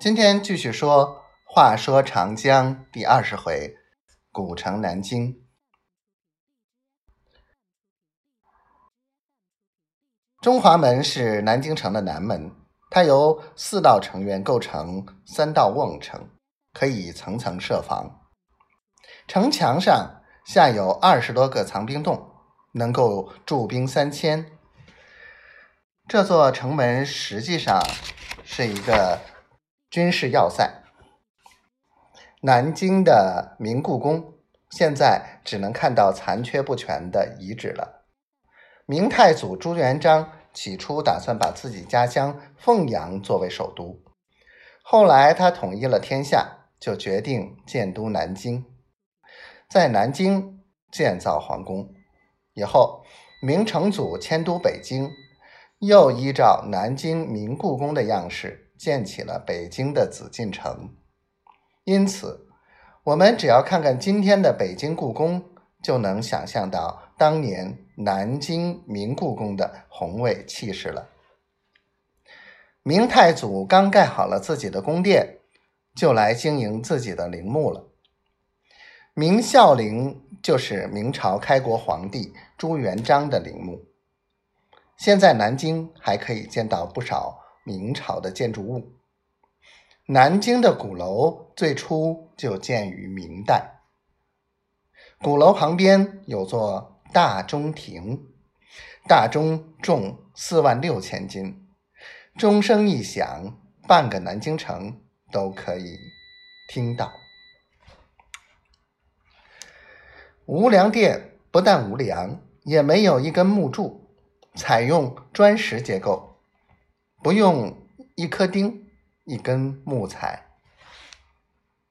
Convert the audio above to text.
今天继续说，话说长江第二十回，古城南京。中华门是南京城的南门，它由四道城垣构成三道瓮城，可以层层设防。城墙上下有二十多个藏兵洞，能够驻兵三千。这座城门实际上是一个。军事要塞，南京的明故宫现在只能看到残缺不全的遗址了。明太祖朱元璋起初打算把自己家乡凤阳作为首都，后来他统一了天下，就决定建都南京，在南京建造皇宫。以后，明成祖迁都北京，又依照南京明故宫的样式。建起了北京的紫禁城，因此，我们只要看看今天的北京故宫，就能想象到当年南京明故宫的宏伟气势了。明太祖刚盖好了自己的宫殿，就来经营自己的陵墓了。明孝陵就是明朝开国皇帝朱元璋的陵墓，现在南京还可以见到不少。明朝的建筑物，南京的鼓楼最初就建于明代。鼓楼旁边有座大钟亭，大钟重四万六千斤，钟声一响，半个南京城都可以听到。无梁殿不但无梁，也没有一根木柱，采用砖石结构。不用一颗钉、一根木材，